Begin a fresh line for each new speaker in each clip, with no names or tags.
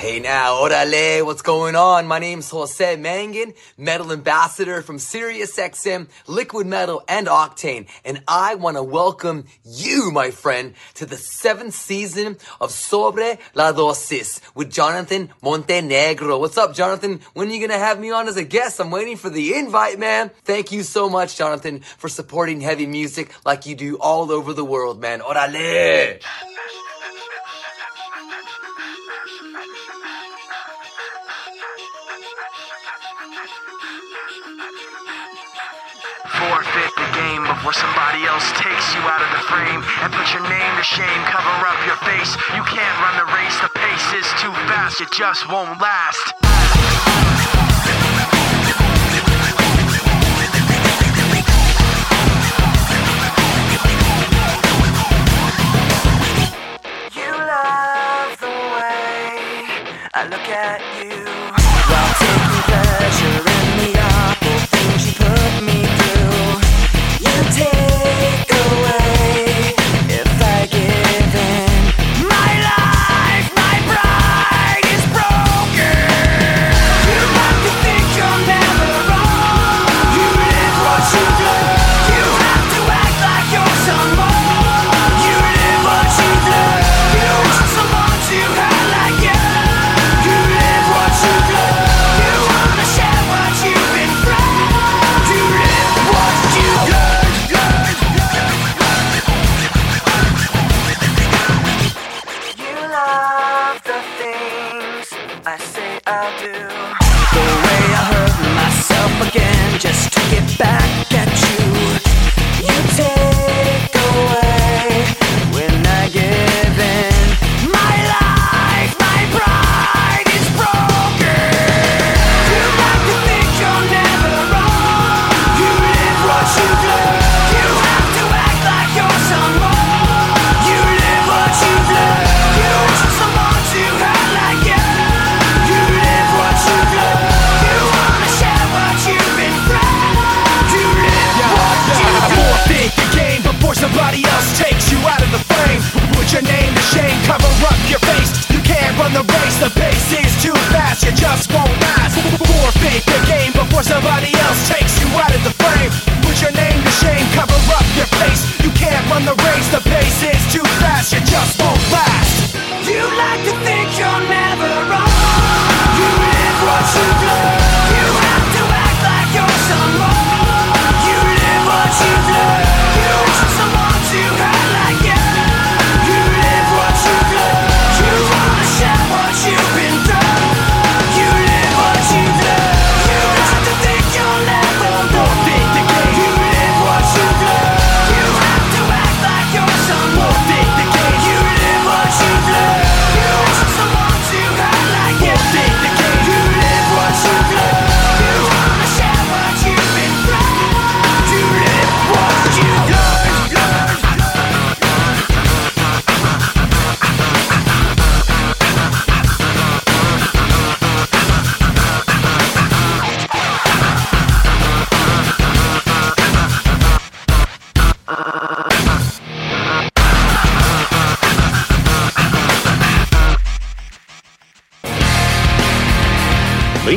Hey now, orale, what's going on? My name's Jose Mangan, metal ambassador from SiriusXM, Liquid Metal, and Octane, and I want to welcome you, my friend, to the seventh season of Sobre la Dosis with Jonathan Montenegro. What's up, Jonathan? When are you gonna have me on as a guest? I'm waiting for the invite, man. Thank you so much, Jonathan, for supporting heavy music like you do all over the world, man. Orale!
Forfeit the game before somebody else takes you out of the frame and put your name to shame. Cover up your face. You can't run the race. The pace is too fast. It just won't last. You love the way I look at you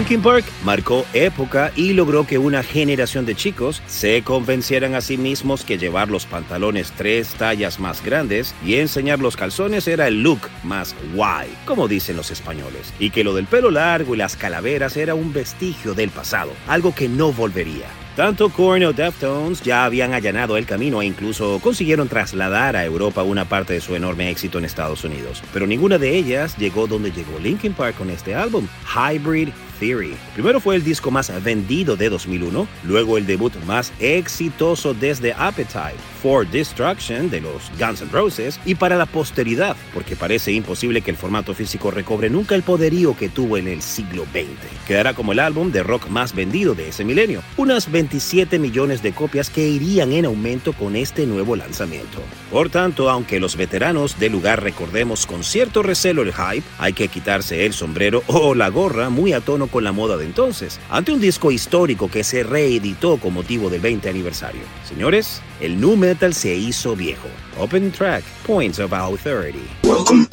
Linkin Park marcó época y logró que una generación de chicos se convencieran a sí mismos que llevar los pantalones tres tallas más grandes y enseñar los calzones era el look más guay, como dicen los españoles, y que lo del pelo largo y las calaveras era un vestigio del pasado, algo que no volvería. Tanto Korn o Deftones ya habían allanado el camino e incluso consiguieron trasladar a Europa una parte de su enorme éxito en Estados Unidos. Pero ninguna de ellas llegó donde llegó Linkin Park con este álbum, Hybrid Theory. Primero fue el disco más vendido de 2001, luego el debut más exitoso desde Appetite, For Destruction de los Guns N' Roses, y para la posteridad, porque parece imposible que el formato físico recobre nunca el poderío que tuvo en el siglo XX. Quedará como el álbum de rock más vendido de ese milenio, unas 27 millones de copias que irían en aumento con este nuevo lanzamiento. Por tanto, aunque los veteranos del lugar recordemos con cierto recelo el hype, hay que quitarse el sombrero o la gorra muy a tono con la moda de entonces, ante un disco histórico que se reeditó con motivo del 20 aniversario. Señores, el nu metal se hizo viejo. Open track, Points of Authority.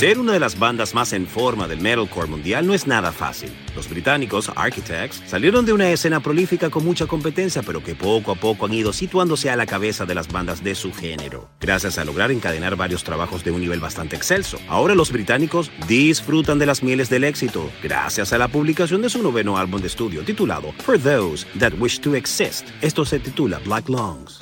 Ser una de las bandas más en forma del metalcore mundial no es nada fácil. Los británicos, Architects, salieron de una escena prolífica con mucha competencia, pero que poco a poco han ido situándose a la cabeza de las bandas de su género, gracias a lograr encadenar varios trabajos de un nivel bastante excelso. Ahora los británicos disfrutan de las mieles del éxito, gracias a la publicación de su noveno álbum de estudio titulado For Those That Wish to Exist. Esto se titula Black Lungs.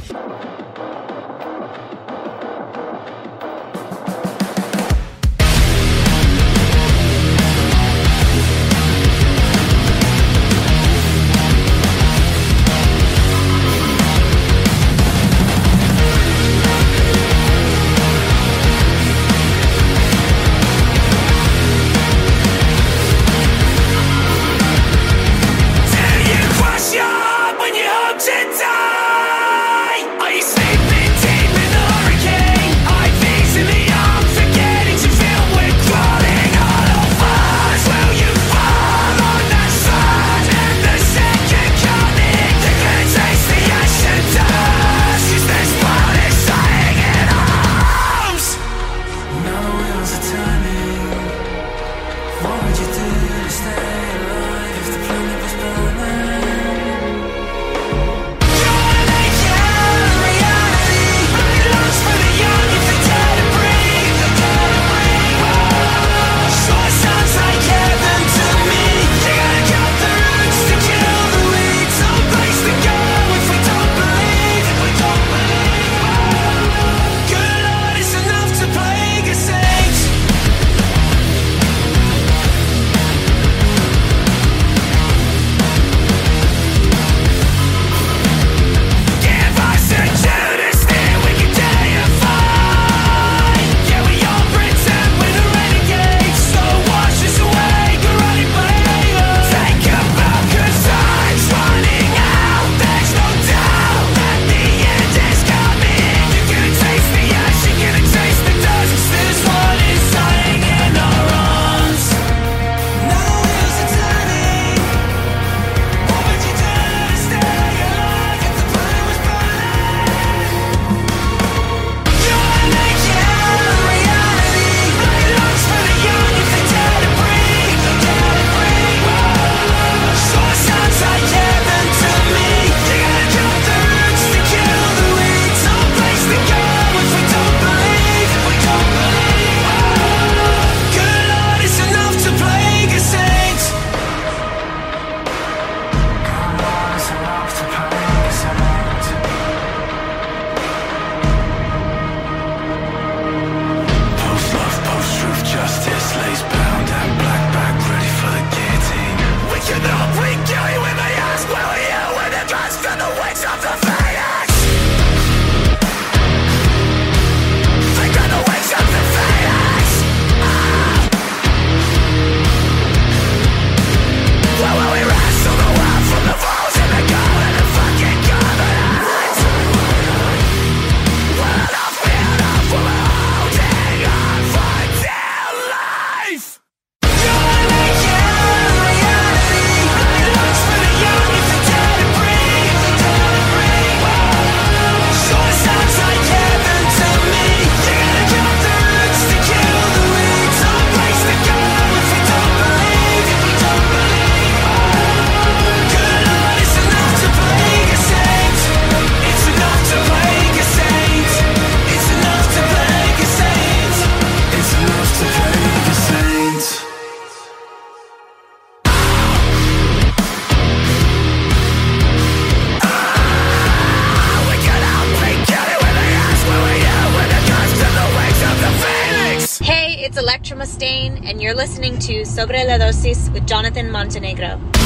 Sobre la Dosis with Jonathan Montenegro.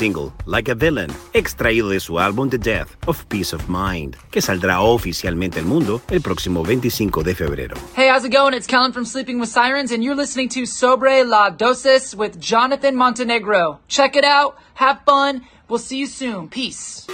single, Like a Villain, extraído de su álbum The Death of Peace of Mind, que saldrá oficialmente al mundo el próximo 25 de febrero.
Hey, how's it going? It's Kellen from Sleeping with Sirens, and you're listening to Sobre la Dosis with Jonathan Montenegro. Check it out, have fun, we'll see you soon. Peace.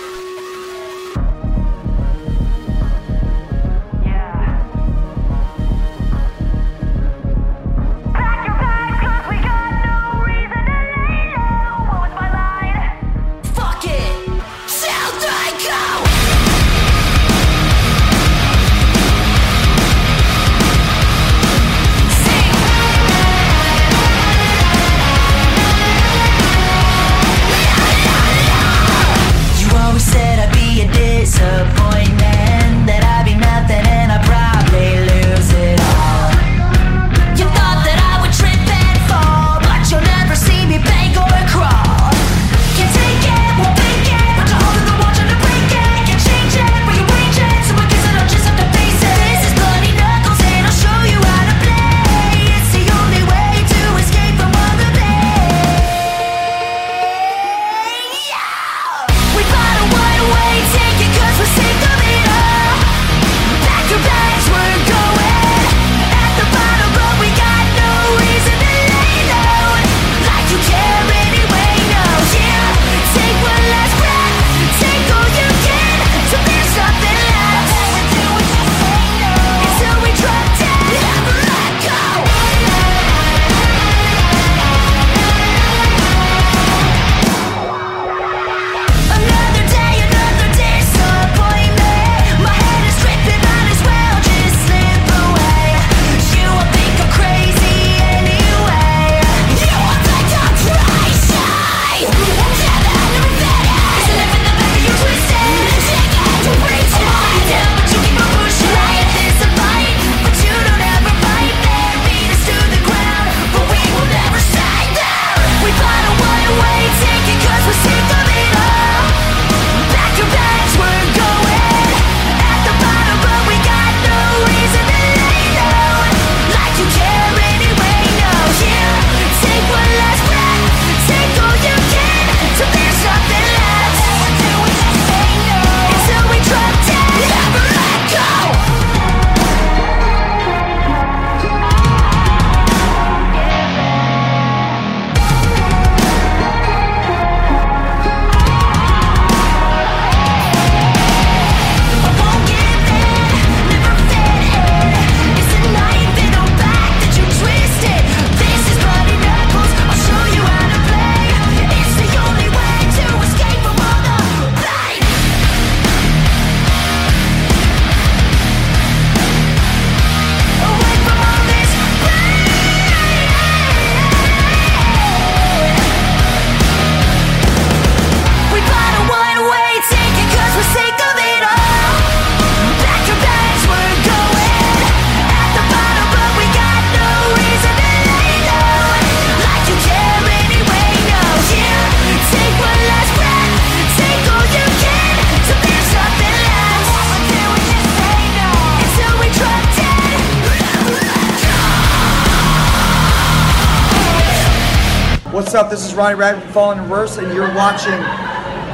What's up? This is Ronnie Rabbit Falling Reverse, and you're watching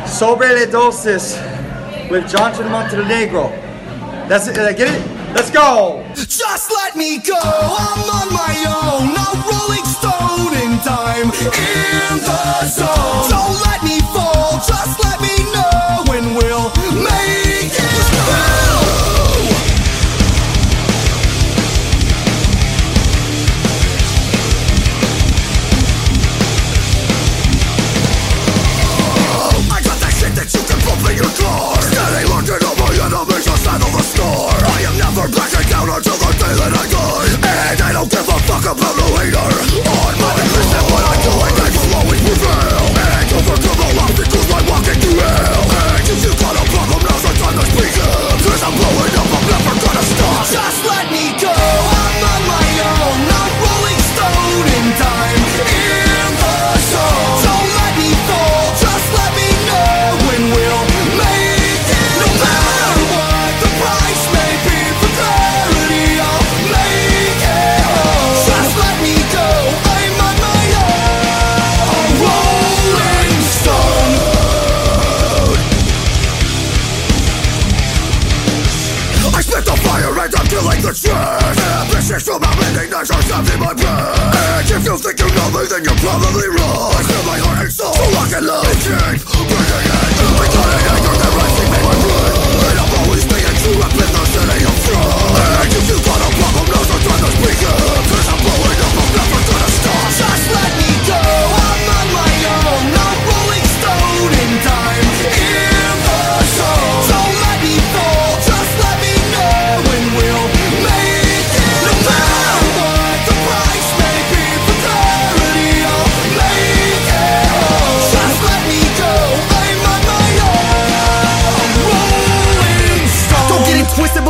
Sobre le Dulces with Jonathan Montenegro. That's it. Did I get it? Let's go!
Just let me go. I'm on my own. Rolling stone in time. In the zone. Don't let me Talk about the hater.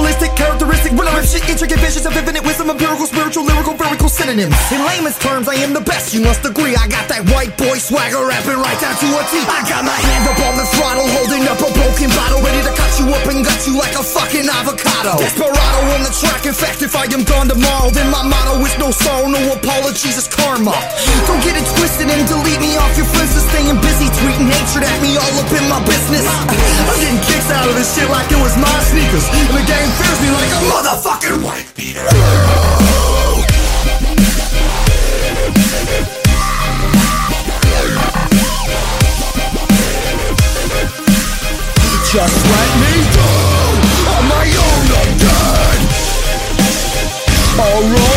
ballistic Rap shit, intricate visions of infinite wisdom, empirical, spiritual, lyrical, vertical synonyms. In layman's terms, I am the best, you must agree. I got that white boy swagger rapping right down to a T. I got my hand up on the throttle, holding up a broken bottle, ready to cut you up and gut you like a fucking avocado. Desperado on the track, in fact, if I am gone tomorrow, then my motto is no sorrow, no apologies, it's karma. Don't get it twisted and delete me off your friends for staying busy, tweeting hatred at me all up in my business. I'm getting kicks out of this shit like it was my sneakers, and the game fears me like a motherfucker fucking white beater. Just let me go on my own again. Alright.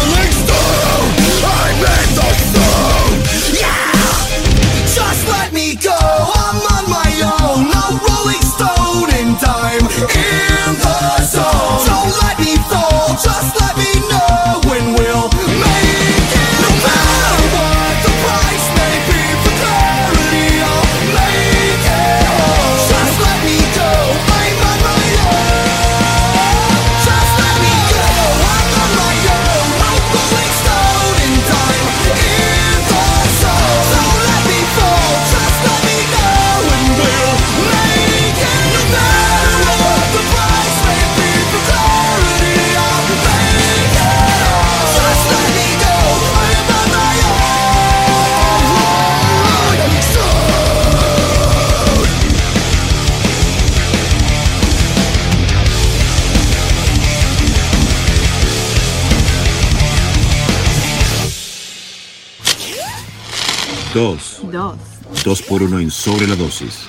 Dos.
Dos.
Dos por uno en sobre la dosis.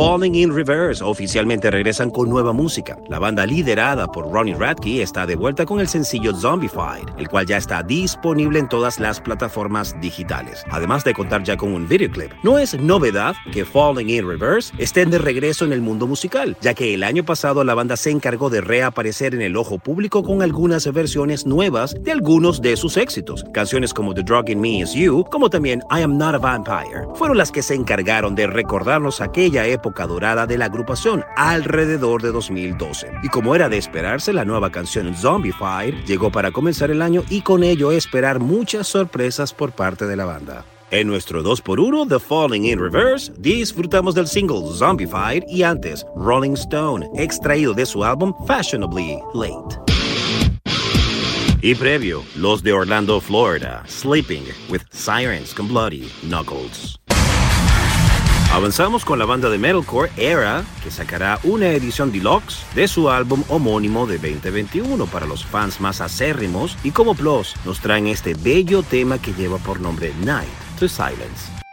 fall.
Falling in Reverse oficialmente regresan con nueva música. La banda liderada por Ronnie Radke está de vuelta con el sencillo Zombified, el cual ya está disponible en todas las plataformas digitales, además de contar ya con un videoclip. No es novedad que Falling in Reverse estén de regreso en el mundo musical, ya que el año pasado la banda se encargó de reaparecer en el ojo público con algunas versiones nuevas de algunos de sus éxitos. Canciones como The Drug in Me Is You, como también I Am Not a Vampire, fueron las que se encargaron de recordarnos aquella época dorada de la agrupación alrededor de 2012. Y como era de esperarse, la nueva canción Zombified llegó para comenzar el año y con ello esperar muchas sorpresas por parte de la banda. En nuestro 2x1 The Falling in Reverse, disfrutamos del single Zombified y antes Rolling Stone, extraído de su álbum Fashionably Late. Y previo, los de Orlando, Florida, Sleeping with Sirens con Bloody Knuckles. Avanzamos con la banda de metalcore Era, que sacará una edición deluxe de su álbum homónimo de 2021 para los fans más acérrimos y como plus nos traen este bello tema que lleva por nombre Night to Silence.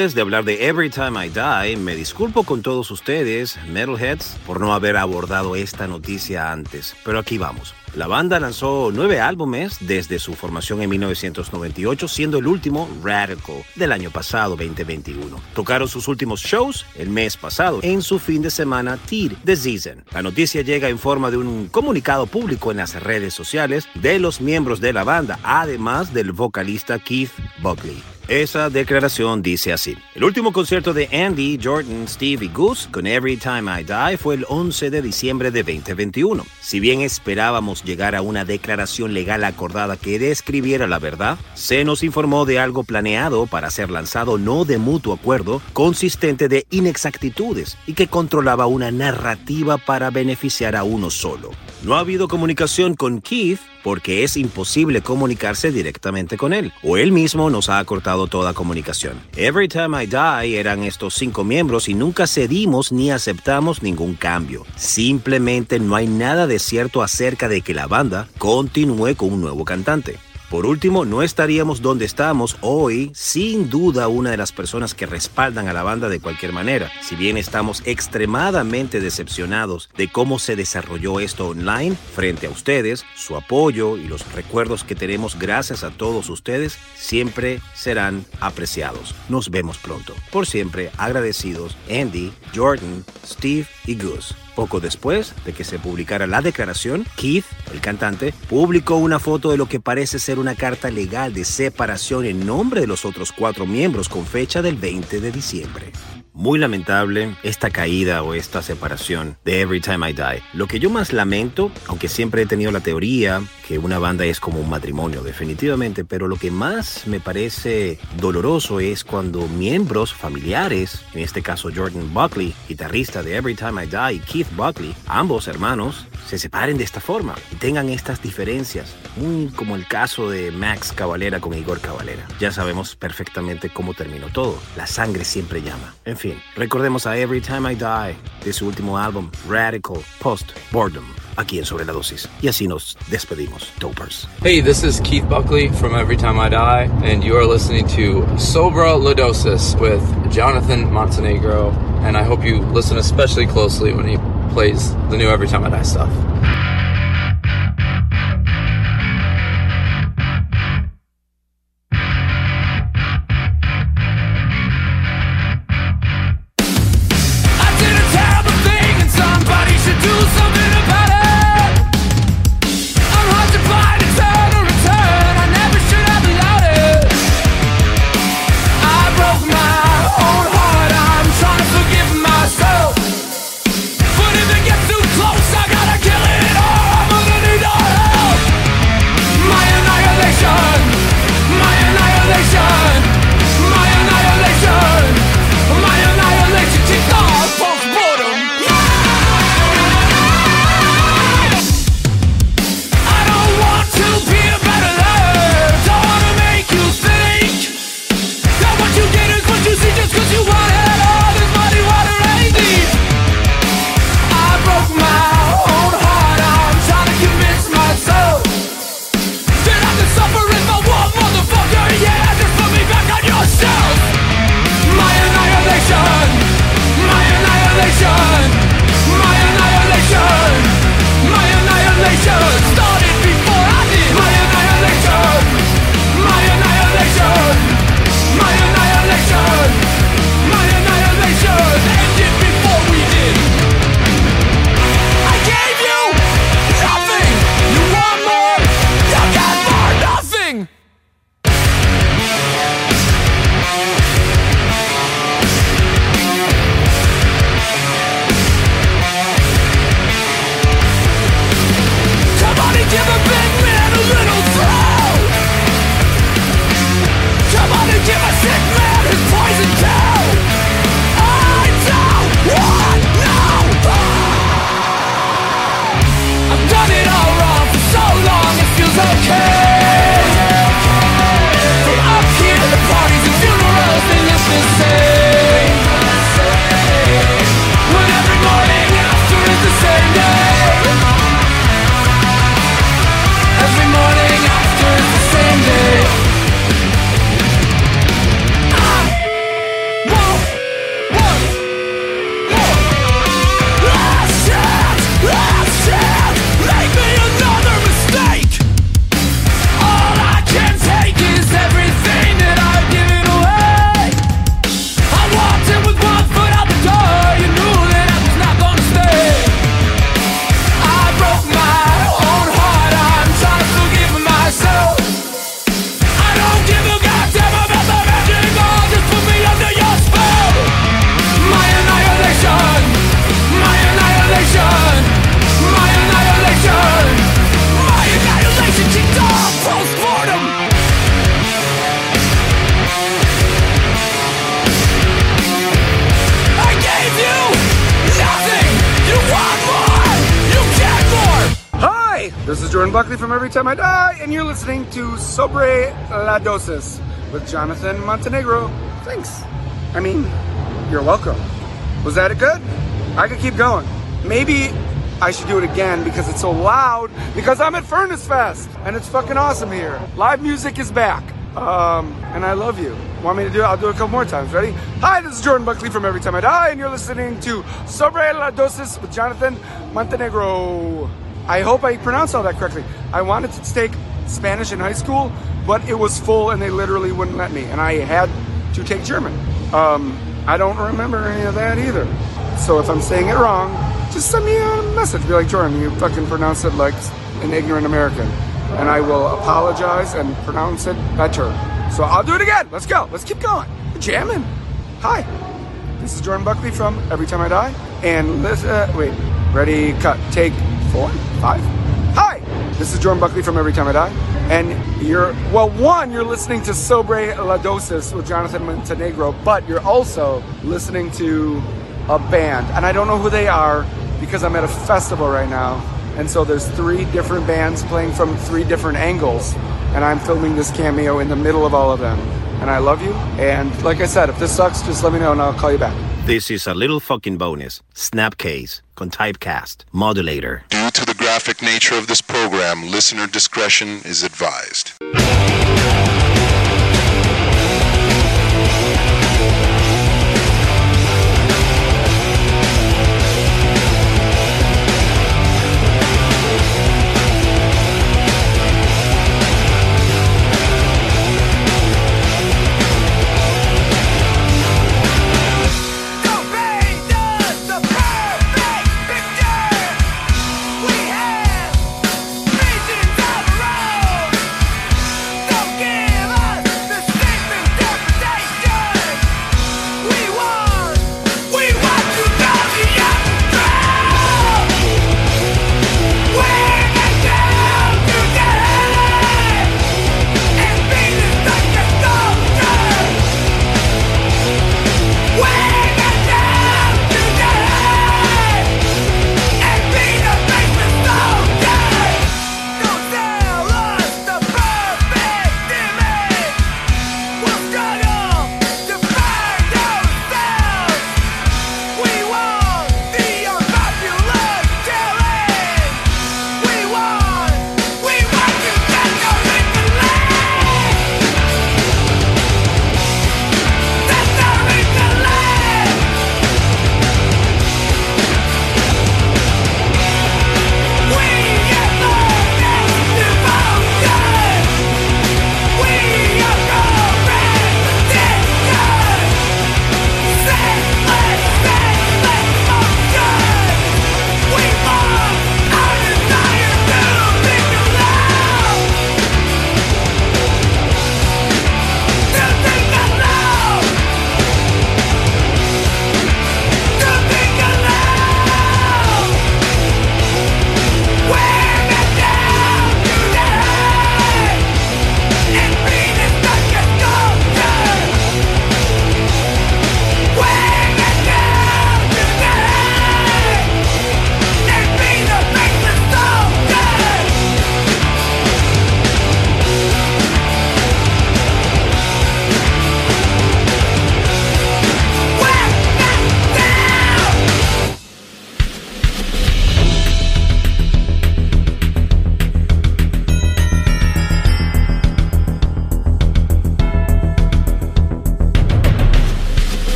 De hablar de Every Time I Die, me disculpo con todos ustedes, Metalheads, por no haber abordado esta noticia antes, pero aquí vamos. La banda lanzó nueve álbumes desde su formación en 1998, siendo el último Radical del año pasado, 2021. Tocaron sus últimos shows el mes pasado en su fin de semana Tear The Season. La noticia llega en forma de un comunicado público en las redes sociales de los miembros de la banda, además del vocalista Keith Buckley. Esa declaración dice así. El último concierto de Andy, Jordan, Steve y Goose con Every Time I Die fue el 11 de diciembre de 2021. Si bien esperábamos llegar a una declaración legal acordada que describiera la verdad, se nos informó de algo planeado para ser lanzado no de mutuo acuerdo, consistente de inexactitudes y que controlaba una narrativa para beneficiar a uno solo. No ha habido comunicación con Keith porque es imposible comunicarse directamente con él, o él mismo nos ha cortado toda comunicación. Every Time I Die eran estos cinco miembros y nunca cedimos ni aceptamos ningún cambio. Simplemente no hay nada de cierto acerca de que la banda continúe con un nuevo cantante. Por último, no estaríamos donde estamos hoy sin duda una de las personas que respaldan a la banda de cualquier manera. Si bien estamos extremadamente decepcionados de cómo se desarrolló esto online frente a ustedes, su apoyo y los recuerdos que tenemos gracias a todos ustedes siempre serán apreciados. Nos vemos pronto. Por siempre agradecidos Andy, Jordan, Steve y Gus. Poco después de que se publicara la declaración, Keith, el cantante, publicó una foto de lo que parece ser una carta legal de separación en nombre de los otros cuatro miembros con fecha del 20 de diciembre. Muy lamentable esta caída o esta separación de Every Time I Die. Lo que yo más lamento, aunque siempre he tenido la teoría que una banda es como un matrimonio, definitivamente, pero lo que más me parece doloroso es cuando miembros familiares, en este caso Jordan Buckley, guitarrista de Every Time I Die, y Keith Buckley, ambos hermanos, se separen de esta forma y tengan estas diferencias, muy como el caso de Max Cavalera con Igor Cavalera. Ya sabemos perfectamente cómo terminó todo. La sangre siempre llama. En fin, recordemos a Every Time I Die de su último álbum, Radical Post Boredom, aquí en Sobre la Dosis. Y así nos despedimos, Dopers.
Hey, this is Keith Buckley from Every Time I Die, and you are listening to Sobra Lodosis with Jonathan Montenegro. And I hope you listen especially closely when he plays the new Every Time I Die stuff.
From Every Time I Die, and you're listening to Sobre La Dosis with Jonathan Montenegro. Thanks. I mean, you're welcome. Was that a good? I could keep going. Maybe I should do it again because it's so loud because I'm at Furnace Fest and it's fucking awesome here. Live music is back. Um, and I love you. Want me to do it? I'll do it a couple more times. Ready? Hi, this is Jordan Buckley from Every Time I Die, and you're listening to Sobre la Dosis with Jonathan Montenegro. I hope I pronounced all that correctly. I wanted to take Spanish in high school, but it was full and they literally wouldn't let me, and I had to take German. Um, I don't remember any of that either. So if I'm saying it wrong, just send me a message. Be like, Jordan, you fucking pronounce it like an ignorant American. And I will apologize and pronounce it better. So I'll do it again. Let's go. Let's keep going. We're jamming. Hi. This is Jordan Buckley from Every Time I Die. And let's, uh, wait. Ready, cut. Take four, five. Hi. This is Jordan Buckley from Every Time I Die. And you're, well, one, you're listening to Sobre La Dosis with Jonathan Montenegro, but you're also listening to a band. And I don't know who they are because I'm at a festival right now. And so there's three different bands playing from three different angles. And I'm filming this cameo in the middle of all of them. And I love you. And like I said, if this sucks, just let me know and I'll call you back.
This is a little fucking bonus. Snapcase con typecast modulator.
Due to the graphic nature of this program, listener discretion is advised.